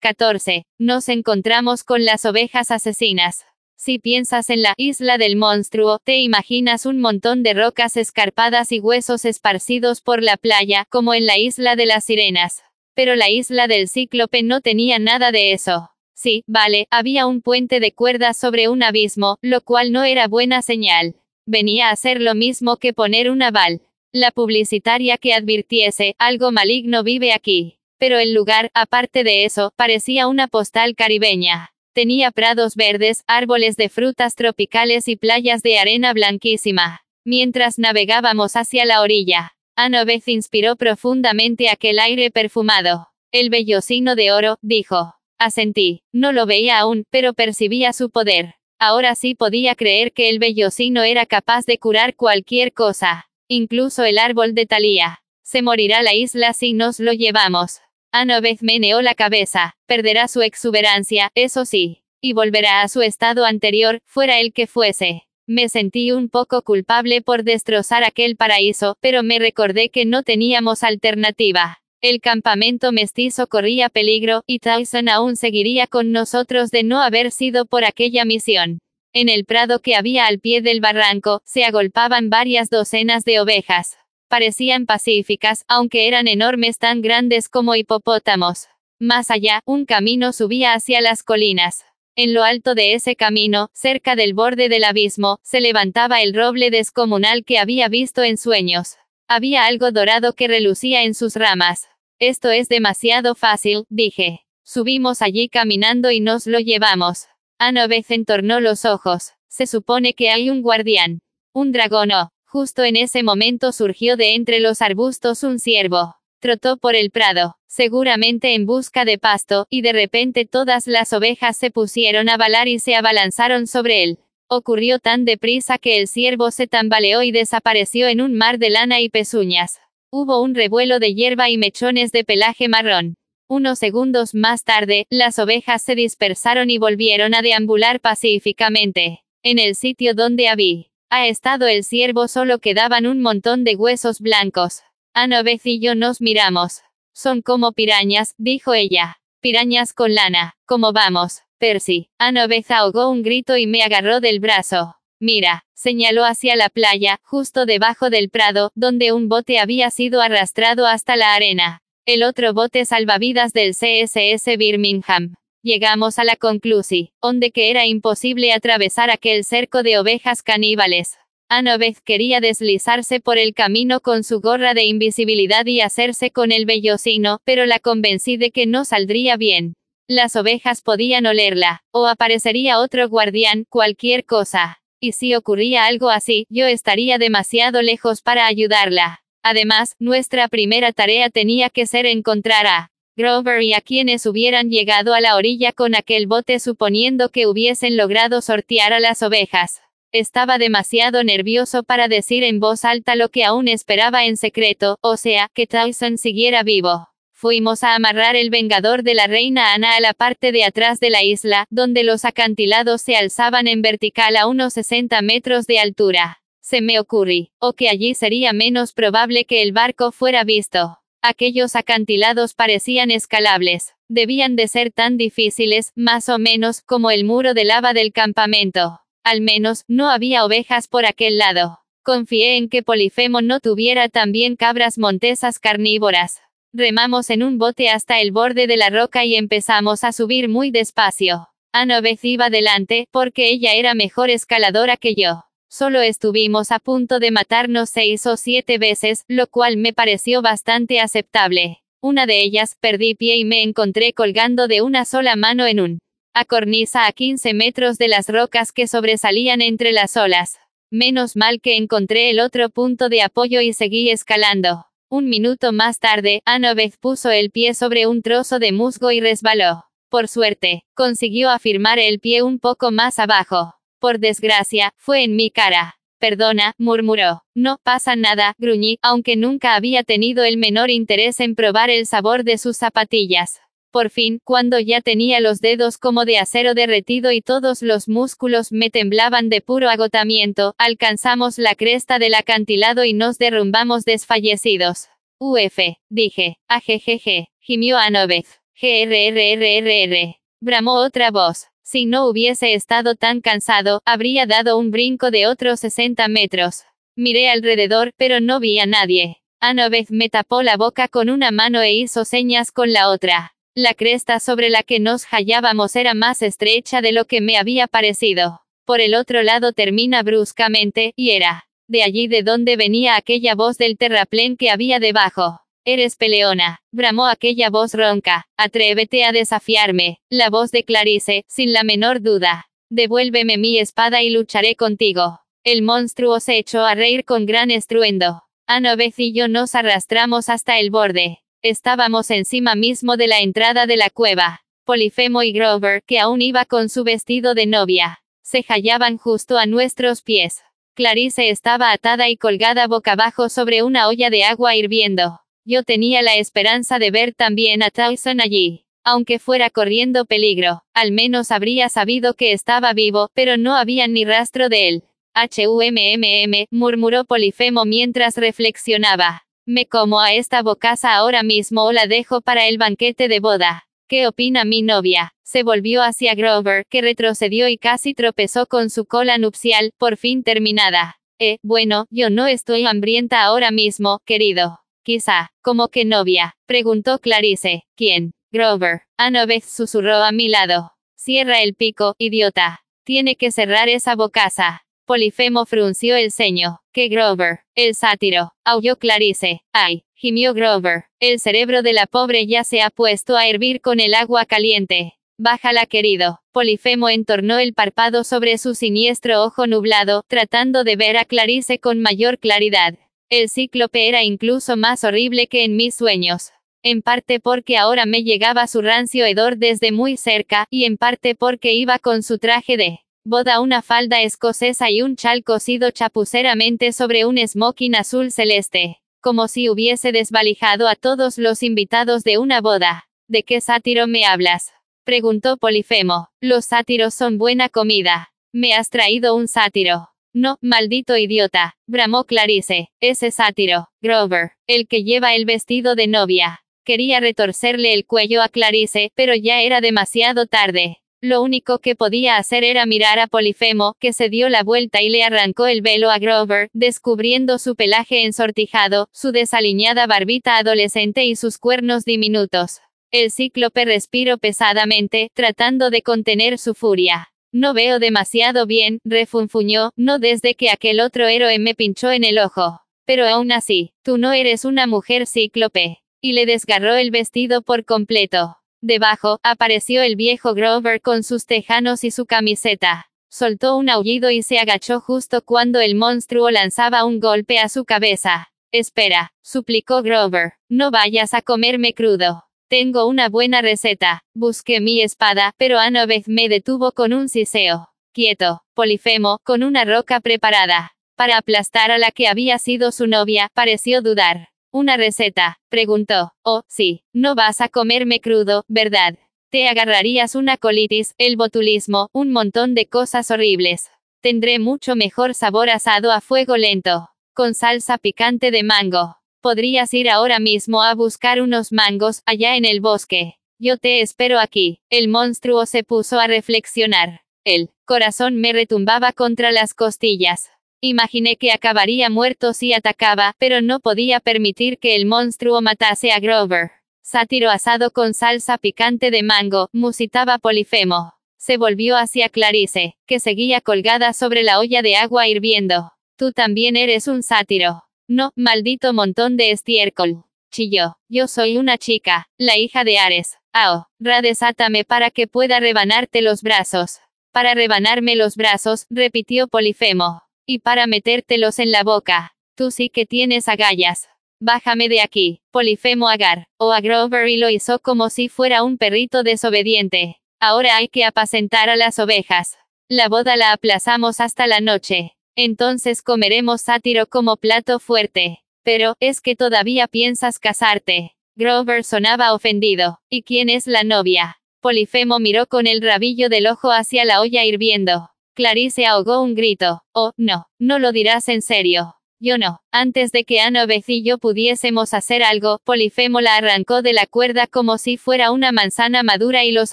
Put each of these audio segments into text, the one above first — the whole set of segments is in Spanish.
14. Nos encontramos con las ovejas asesinas. Si piensas en la isla del monstruo, te imaginas un montón de rocas escarpadas y huesos esparcidos por la playa, como en la isla de las sirenas. Pero la isla del cíclope no tenía nada de eso. Sí, vale, había un puente de cuerdas sobre un abismo, lo cual no era buena señal. Venía a ser lo mismo que poner un aval. La publicitaria que advirtiese, algo maligno vive aquí. Pero el lugar, aparte de eso, parecía una postal caribeña. Tenía prados verdes, árboles de frutas tropicales y playas de arena blanquísima. Mientras navegábamos hacia la orilla, Annabeth inspiró profundamente aquel aire perfumado. El vellocino de oro, dijo. Asentí. No lo veía aún, pero percibía su poder. Ahora sí podía creer que el vellocino era capaz de curar cualquier cosa. Incluso el árbol de Talía. Se morirá la isla si nos lo llevamos. Annabeth meneó la cabeza. Perderá su exuberancia, eso sí. Y volverá a su estado anterior, fuera el que fuese. Me sentí un poco culpable por destrozar aquel paraíso, pero me recordé que no teníamos alternativa. El campamento mestizo corría peligro, y Tyson aún seguiría con nosotros de no haber sido por aquella misión. En el prado que había al pie del barranco, se agolpaban varias docenas de ovejas parecían pacíficas, aunque eran enormes tan grandes como hipopótamos. Más allá, un camino subía hacia las colinas. En lo alto de ese camino, cerca del borde del abismo, se levantaba el roble descomunal que había visto en sueños. Había algo dorado que relucía en sus ramas. Esto es demasiado fácil, dije. Subimos allí caminando y nos lo llevamos. Annabeth entornó los ojos. Se supone que hay un guardián. Un dragón o, Justo en ese momento surgió de entre los arbustos un ciervo. Trotó por el prado, seguramente en busca de pasto, y de repente todas las ovejas se pusieron a balar y se abalanzaron sobre él. Ocurrió tan deprisa que el ciervo se tambaleó y desapareció en un mar de lana y pezuñas. Hubo un revuelo de hierba y mechones de pelaje marrón. Unos segundos más tarde, las ovejas se dispersaron y volvieron a deambular pacíficamente. En el sitio donde había ha estado el ciervo solo quedaban un montón de huesos blancos. Annabeth y yo nos miramos. Son como pirañas, dijo ella. Pirañas con lana. ¿Cómo vamos, Percy? Annabeth ahogó un grito y me agarró del brazo. Mira, señaló hacia la playa, justo debajo del prado, donde un bote había sido arrastrado hasta la arena. El otro bote salvavidas del CSS Birmingham. Llegamos a la conclusión, donde que era imposible atravesar aquel cerco de ovejas caníbales. Annabeth quería deslizarse por el camino con su gorra de invisibilidad y hacerse con el vellocino, pero la convencí de que no saldría bien. Las ovejas podían olerla, o aparecería otro guardián, cualquier cosa. Y si ocurría algo así, yo estaría demasiado lejos para ayudarla. Además, nuestra primera tarea tenía que ser encontrar a Grover y a quienes hubieran llegado a la orilla con aquel bote suponiendo que hubiesen logrado sortear a las ovejas. Estaba demasiado nervioso para decir en voz alta lo que aún esperaba en secreto, o sea, que Tyson siguiera vivo. Fuimos a amarrar el vengador de la reina Ana a la parte de atrás de la isla, donde los acantilados se alzaban en vertical a unos 60 metros de altura. Se me ocurrió, o que allí sería menos probable que el barco fuera visto. Aquellos acantilados parecían escalables. Debían de ser tan difíciles, más o menos, como el muro de lava del campamento. Al menos, no había ovejas por aquel lado. Confié en que Polifemo no tuviera también cabras montesas carnívoras. Remamos en un bote hasta el borde de la roca y empezamos a subir muy despacio. Annabeth iba delante, porque ella era mejor escaladora que yo. Solo estuvimos a punto de matarnos seis o siete veces, lo cual me pareció bastante aceptable. Una de ellas, perdí pie y me encontré colgando de una sola mano en un a cornisa a 15 metros de las rocas que sobresalían entre las olas. Menos mal que encontré el otro punto de apoyo y seguí escalando. Un minuto más tarde, Annabeth puso el pie sobre un trozo de musgo y resbaló. Por suerte, consiguió afirmar el pie un poco más abajo. Por desgracia, fue en mi cara. Perdona, murmuró. No pasa nada, gruñí, aunque nunca había tenido el menor interés en probar el sabor de sus zapatillas. Por fin, cuando ya tenía los dedos como de acero derretido y todos los músculos me temblaban de puro agotamiento, alcanzamos la cresta del acantilado y nos derrumbamos desfallecidos. Uf, dije. Ajejeje, gimió Anovez. GRRRRR. Bramó otra voz. Si no hubiese estado tan cansado, habría dado un brinco de otros 60 metros. Miré alrededor, pero no vi a nadie. Anovez me tapó la boca con una mano e hizo señas con la otra. La cresta sobre la que nos hallábamos era más estrecha de lo que me había parecido. Por el otro lado termina bruscamente, y era de allí de donde venía aquella voz del terraplén que había debajo. Eres peleona, bramó aquella voz ronca, atrévete a desafiarme, la voz de Clarice, sin la menor duda. Devuélveme mi espada y lucharé contigo. El monstruo se echó a reír con gran estruendo. Anovez y yo nos arrastramos hasta el borde. Estábamos encima mismo de la entrada de la cueva. Polifemo y Grover, que aún iba con su vestido de novia, se hallaban justo a nuestros pies. Clarice estaba atada y colgada boca abajo sobre una olla de agua hirviendo. Yo tenía la esperanza de ver también a Tyson allí. Aunque fuera corriendo peligro, al menos habría sabido que estaba vivo, pero no había ni rastro de él. HUMMM, murmuró Polifemo mientras reflexionaba. Me como a esta bocaza ahora mismo o la dejo para el banquete de boda. ¿Qué opina mi novia? Se volvió hacia Grover, que retrocedió y casi tropezó con su cola nupcial, por fin terminada. Eh, bueno, yo no estoy hambrienta ahora mismo, querido. Quizá, como que novia? Preguntó Clarice. ¿Quién? Grover. Anovez susurró a mi lado. Cierra el pico, idiota. Tiene que cerrar esa bocaza. Polifemo frunció el ceño. ¿Qué Grover? El sátiro. Aulló Clarice. Ay, gimió Grover. El cerebro de la pobre ya se ha puesto a hervir con el agua caliente. Bájala querido. Polifemo entornó el párpado sobre su siniestro ojo nublado, tratando de ver a Clarice con mayor claridad. El cíclope era incluso más horrible que en mis sueños. En parte porque ahora me llegaba su rancio hedor desde muy cerca, y en parte porque iba con su traje de boda una falda escocesa y un chal cosido chapuceramente sobre un smoking azul celeste, como si hubiese desvalijado a todos los invitados de una boda. ¿De qué sátiro me hablas? preguntó Polifemo. Los sátiros son buena comida. Me has traído un sátiro. No, maldito idiota, bramó Clarice, ese sátiro, Grover, el que lleva el vestido de novia. Quería retorcerle el cuello a Clarice, pero ya era demasiado tarde. Lo único que podía hacer era mirar a Polifemo, que se dio la vuelta y le arrancó el velo a Grover, descubriendo su pelaje ensortijado, su desaliñada barbita adolescente y sus cuernos diminutos. El cíclope respiró pesadamente, tratando de contener su furia. No veo demasiado bien, refunfuñó, no desde que aquel otro héroe me pinchó en el ojo. Pero aún así, tú no eres una mujer cíclope. Y le desgarró el vestido por completo. Debajo, apareció el viejo Grover con sus tejanos y su camiseta. Soltó un aullido y se agachó justo cuando el monstruo lanzaba un golpe a su cabeza. Espera, suplicó Grover, no vayas a comerme crudo. Tengo una buena receta. Busqué mi espada, pero Anovez me detuvo con un siseo. Quieto, Polifemo, con una roca preparada. Para aplastar a la que había sido su novia, pareció dudar. ¿Una receta? preguntó. Oh, sí, no vas a comerme crudo, ¿verdad? Te agarrarías una colitis, el botulismo, un montón de cosas horribles. Tendré mucho mejor sabor asado a fuego lento. Con salsa picante de mango. Podrías ir ahora mismo a buscar unos mangos, allá en el bosque. Yo te espero aquí. El monstruo se puso a reflexionar. El corazón me retumbaba contra las costillas. Imaginé que acabaría muerto si atacaba, pero no podía permitir que el monstruo matase a Grover. Sátiro asado con salsa picante de mango, musitaba Polifemo. Se volvió hacia Clarice, que seguía colgada sobre la olla de agua hirviendo. Tú también eres un sátiro. No, maldito montón de estiércol. Chilló. Yo soy una chica, la hija de Ares. Ao, Ra desátame para que pueda rebanarte los brazos. Para rebanarme los brazos, repitió Polifemo. Y para metértelos en la boca. Tú sí que tienes agallas. Bájame de aquí, Polifemo Agar, o a Grover y lo hizo como si fuera un perrito desobediente. Ahora hay que apacentar a las ovejas. La boda la aplazamos hasta la noche. Entonces comeremos sátiro como plato fuerte. Pero, es que todavía piensas casarte. Grover sonaba ofendido. ¿Y quién es la novia? Polifemo miró con el rabillo del ojo hacia la olla hirviendo. Clarice ahogó un grito. Oh, no, no lo dirás en serio. Yo no. Antes de que Annabeth y yo pudiésemos hacer algo, Polifemo la arrancó de la cuerda como si fuera una manzana madura y los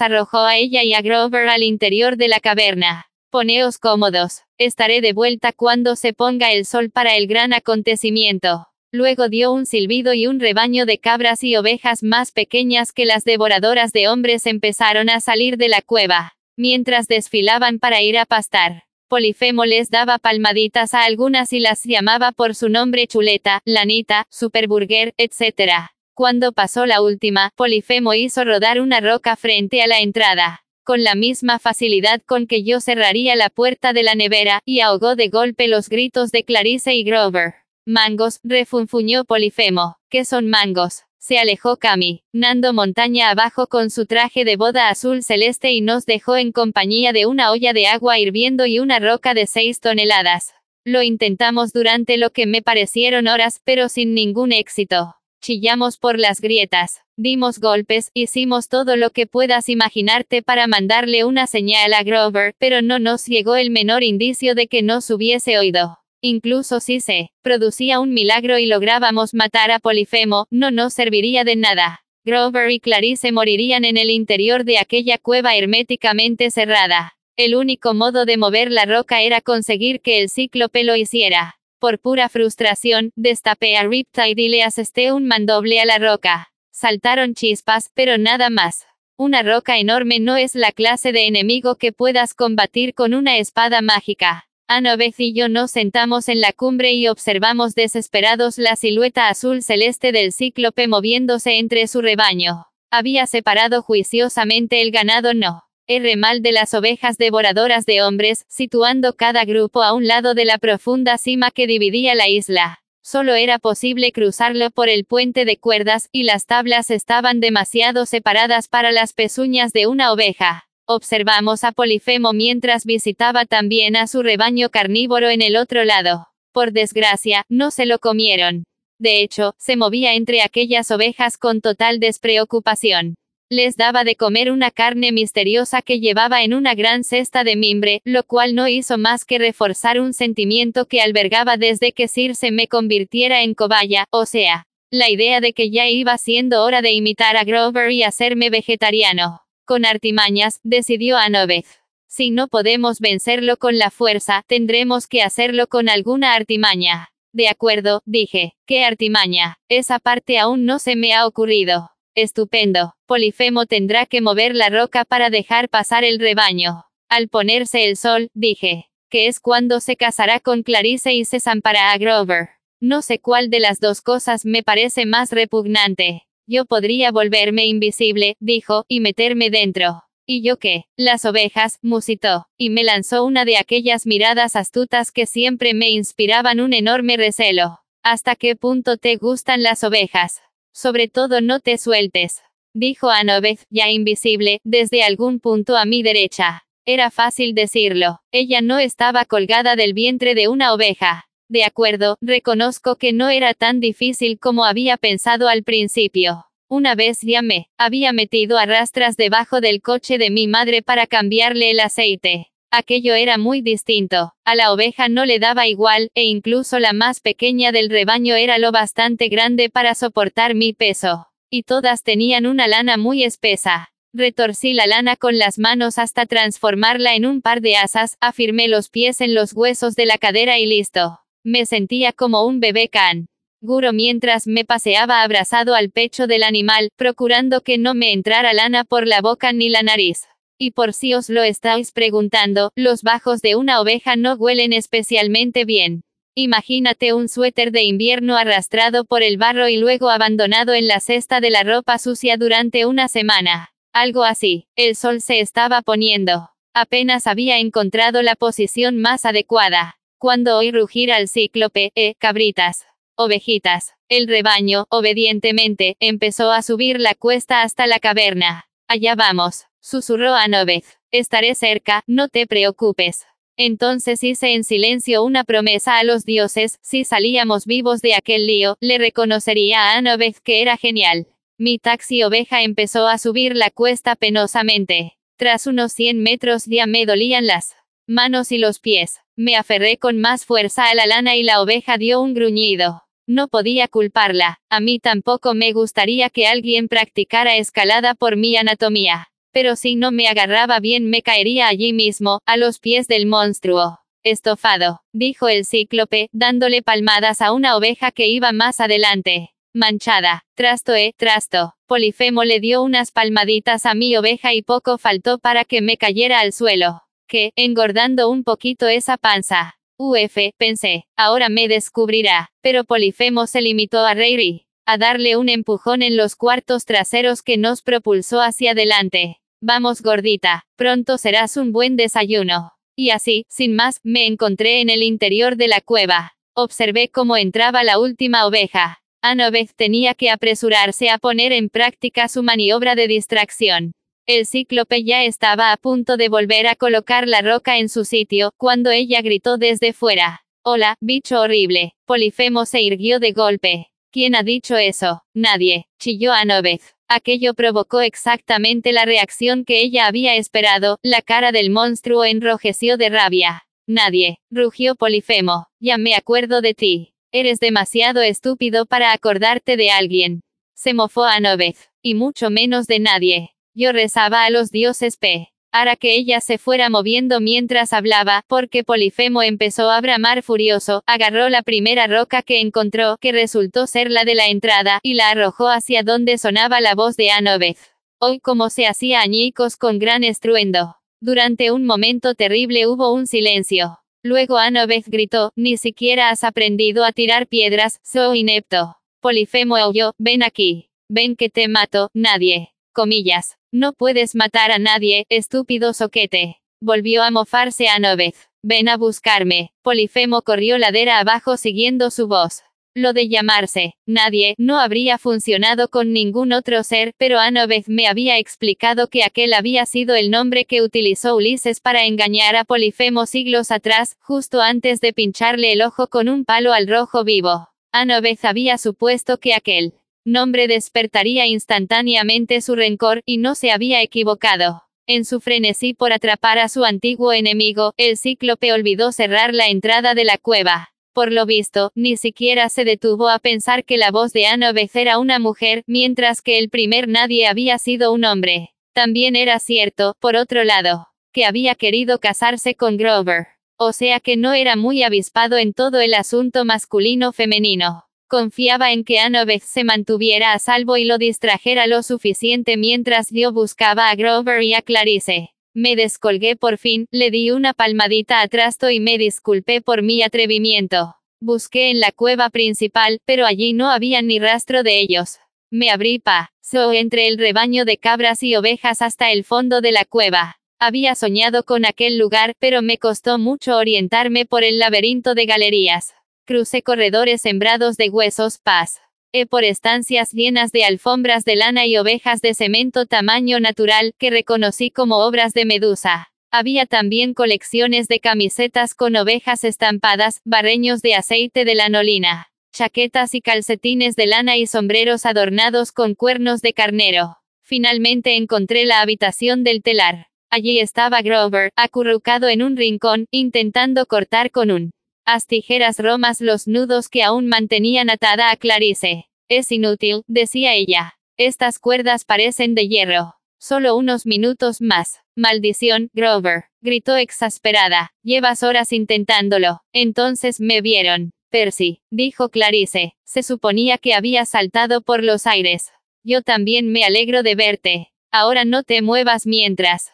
arrojó a ella y a Grover al interior de la caverna. Poneos cómodos. Estaré de vuelta cuando se ponga el sol para el gran acontecimiento. Luego dio un silbido y un rebaño de cabras y ovejas más pequeñas que las devoradoras de hombres empezaron a salir de la cueva, mientras desfilaban para ir a pastar. Polifemo les daba palmaditas a algunas y las llamaba por su nombre chuleta, lanita, superburger, etc. Cuando pasó la última, Polifemo hizo rodar una roca frente a la entrada, con la misma facilidad con que yo cerraría la puerta de la nevera, y ahogó de golpe los gritos de Clarice y Grover. Mangos, refunfuñó Polifemo. ¿Qué son mangos? Se alejó Cami, Nando montaña abajo con su traje de boda azul celeste y nos dejó en compañía de una olla de agua hirviendo y una roca de seis toneladas. Lo intentamos durante lo que me parecieron horas, pero sin ningún éxito. Chillamos por las grietas, dimos golpes, hicimos todo lo que puedas imaginarte para mandarle una señal a Grover, pero no nos llegó el menor indicio de que nos hubiese oído. Incluso si se producía un milagro y lográbamos matar a Polifemo, no nos serviría de nada. Grover y Clarice morirían en el interior de aquella cueva herméticamente cerrada. El único modo de mover la roca era conseguir que el cíclope lo hiciera. Por pura frustración, destapé a Riptide y le asesté un mandoble a la roca. Saltaron chispas, pero nada más. Una roca enorme no es la clase de enemigo que puedas combatir con una espada mágica. Annabeth y yo nos sentamos en la cumbre y observamos desesperados la silueta azul celeste del cíclope moviéndose entre su rebaño. Había separado juiciosamente el ganado no. R mal de las ovejas devoradoras de hombres, situando cada grupo a un lado de la profunda cima que dividía la isla. Solo era posible cruzarlo por el puente de cuerdas, y las tablas estaban demasiado separadas para las pezuñas de una oveja. Observamos a Polifemo mientras visitaba también a su rebaño carnívoro en el otro lado. Por desgracia, no se lo comieron. De hecho, se movía entre aquellas ovejas con total despreocupación. Les daba de comer una carne misteriosa que llevaba en una gran cesta de mimbre, lo cual no hizo más que reforzar un sentimiento que albergaba desde que Circe me convirtiera en cobaya, o sea, la idea de que ya iba siendo hora de imitar a Grover y hacerme vegetariano. Con artimañas, decidió Annabeth. Si no podemos vencerlo con la fuerza, tendremos que hacerlo con alguna artimaña. De acuerdo, dije. ¿Qué artimaña? Esa parte aún no se me ha ocurrido. Estupendo. Polifemo tendrá que mover la roca para dejar pasar el rebaño. Al ponerse el sol, dije. Que es cuando se casará con Clarice y se zampará a Grover. No sé cuál de las dos cosas me parece más repugnante. Yo podría volverme invisible, dijo, y meterme dentro. ¿Y yo qué? Las ovejas, musitó, y me lanzó una de aquellas miradas astutas que siempre me inspiraban un enorme recelo. ¿Hasta qué punto te gustan las ovejas? Sobre todo no te sueltes. Dijo Annabeth, ya invisible, desde algún punto a mi derecha. Era fácil decirlo. Ella no estaba colgada del vientre de una oveja. De acuerdo, reconozco que no era tan difícil como había pensado al principio. Una vez ya me había metido a rastras debajo del coche de mi madre para cambiarle el aceite. Aquello era muy distinto. A la oveja no le daba igual, e incluso la más pequeña del rebaño era lo bastante grande para soportar mi peso. Y todas tenían una lana muy espesa. Retorcí la lana con las manos hasta transformarla en un par de asas, afirmé los pies en los huesos de la cadera y listo. Me sentía como un bebé can. Guro mientras me paseaba abrazado al pecho del animal, procurando que no me entrara lana por la boca ni la nariz. Y por si os lo estáis preguntando, los bajos de una oveja no huelen especialmente bien. Imagínate un suéter de invierno arrastrado por el barro y luego abandonado en la cesta de la ropa sucia durante una semana. Algo así. El sol se estaba poniendo. Apenas había encontrado la posición más adecuada. Cuando oí rugir al cíclope, eh, cabritas. ovejitas. El rebaño, obedientemente, empezó a subir la cuesta hasta la caverna. Allá vamos, susurró Anobeth. Estaré cerca, no te preocupes. Entonces hice en silencio una promesa a los dioses, si salíamos vivos de aquel lío, le reconocería a Anobeth que era genial. Mi taxi oveja empezó a subir la cuesta penosamente. Tras unos 100 metros ya me dolían las manos y los pies. Me aferré con más fuerza a la lana y la oveja dio un gruñido. No podía culparla, a mí tampoco me gustaría que alguien practicara escalada por mi anatomía pero si no me agarraba bien me caería allí mismo, a los pies del monstruo. Estofado, dijo el cíclope, dándole palmadas a una oveja que iba más adelante. Manchada, trasto eh, trasto. Polifemo le dio unas palmaditas a mi oveja y poco faltó para que me cayera al suelo. Que, engordando un poquito esa panza. Uf, pensé, ahora me descubrirá. Pero Polifemo se limitó a reír a darle un empujón en los cuartos traseros que nos propulsó hacia adelante. Vamos gordita, pronto serás un buen desayuno. Y así, sin más, me encontré en el interior de la cueva. Observé cómo entraba la última oveja. Anobeth tenía que apresurarse a poner en práctica su maniobra de distracción. El cíclope ya estaba a punto de volver a colocar la roca en su sitio, cuando ella gritó desde fuera. Hola, bicho horrible. Polifemo se irguió de golpe. ¿Quién ha dicho eso? Nadie, chilló Anobeth. Aquello provocó exactamente la reacción que ella había esperado, la cara del monstruo enrojeció de rabia. Nadie, rugió Polifemo, ya me acuerdo de ti. Eres demasiado estúpido para acordarte de alguien. Se mofó a Novez, y mucho menos de nadie. Yo rezaba a los dioses P hará que ella se fuera moviendo mientras hablaba, porque Polifemo empezó a bramar furioso, agarró la primera roca que encontró, que resultó ser la de la entrada, y la arrojó hacia donde sonaba la voz de Anobeth. Hoy como se hacía añicos con gran estruendo. Durante un momento terrible hubo un silencio. Luego Anobeth gritó, ni siquiera has aprendido a tirar piedras, soy inepto. Polifemo oyó, ven aquí. Ven que te mato, nadie. Comillas. No puedes matar a nadie, estúpido soquete. Volvió a mofarse a Novez. Ven a buscarme. Polifemo corrió ladera abajo siguiendo su voz. Lo de llamarse, nadie, no habría funcionado con ningún otro ser, pero Anovez me había explicado que aquel había sido el nombre que utilizó Ulises para engañar a Polifemo siglos atrás, justo antes de pincharle el ojo con un palo al rojo vivo. Anovez había supuesto que aquel nombre despertaría instantáneamente su rencor, y no se había equivocado. En su frenesí por atrapar a su antiguo enemigo, el cíclope olvidó cerrar la entrada de la cueva. Por lo visto, ni siquiera se detuvo a pensar que la voz de Anobeth era una mujer, mientras que el primer nadie había sido un hombre. También era cierto, por otro lado, que había querido casarse con Grover. O sea que no era muy avispado en todo el asunto masculino-femenino. Confiaba en que Anoveth se mantuviera a salvo y lo distrajera lo suficiente mientras yo buscaba a Grover y a Clarice. Me descolgué por fin, le di una palmadita a Trasto y me disculpé por mi atrevimiento. Busqué en la cueva principal, pero allí no había ni rastro de ellos. Me abrí so entre el rebaño de cabras y ovejas hasta el fondo de la cueva. Había soñado con aquel lugar, pero me costó mucho orientarme por el laberinto de galerías. Crucé corredores sembrados de huesos, paz. E por estancias llenas de alfombras de lana y ovejas de cemento tamaño natural, que reconocí como obras de Medusa. Había también colecciones de camisetas con ovejas estampadas, barreños de aceite de lanolina, chaquetas y calcetines de lana y sombreros adornados con cuernos de carnero. Finalmente encontré la habitación del telar. Allí estaba Grover, acurrucado en un rincón, intentando cortar con un Haz tijeras romas los nudos que aún mantenían atada a Clarice. Es inútil, decía ella. Estas cuerdas parecen de hierro. Solo unos minutos más. Maldición, Grover, gritó exasperada. Llevas horas intentándolo. Entonces me vieron. Percy, dijo Clarice. Se suponía que había saltado por los aires. Yo también me alegro de verte. Ahora no te muevas mientras.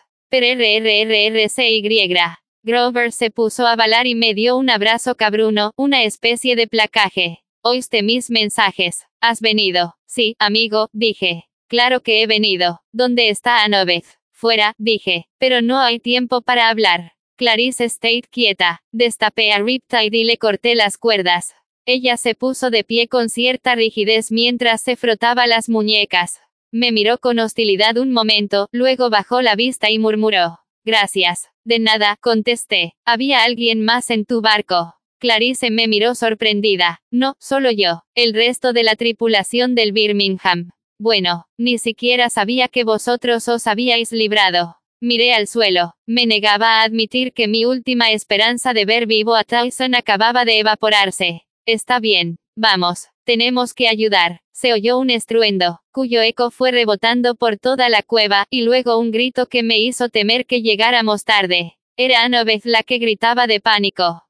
Grover se puso a balar y me dio un abrazo cabruno, una especie de placaje. Oíste mis mensajes. Has venido. Sí, amigo, dije. Claro que he venido. ¿Dónde está Anovez? Fuera, dije. Pero no hay tiempo para hablar. Clarice State quieta. Destapé a Riptide y le corté las cuerdas. Ella se puso de pie con cierta rigidez mientras se frotaba las muñecas. Me miró con hostilidad un momento, luego bajó la vista y murmuró. Gracias. De nada, contesté. ¿Había alguien más en tu barco? Clarice me miró sorprendida. No, solo yo. El resto de la tripulación del Birmingham. Bueno, ni siquiera sabía que vosotros os habíais librado. Miré al suelo. Me negaba a admitir que mi última esperanza de ver vivo a Tyson acababa de evaporarse. Está bien. Vamos. Tenemos que ayudar. Se oyó un estruendo, cuyo eco fue rebotando por toda la cueva, y luego un grito que me hizo temer que llegáramos tarde. Era Annabeth la que gritaba de pánico.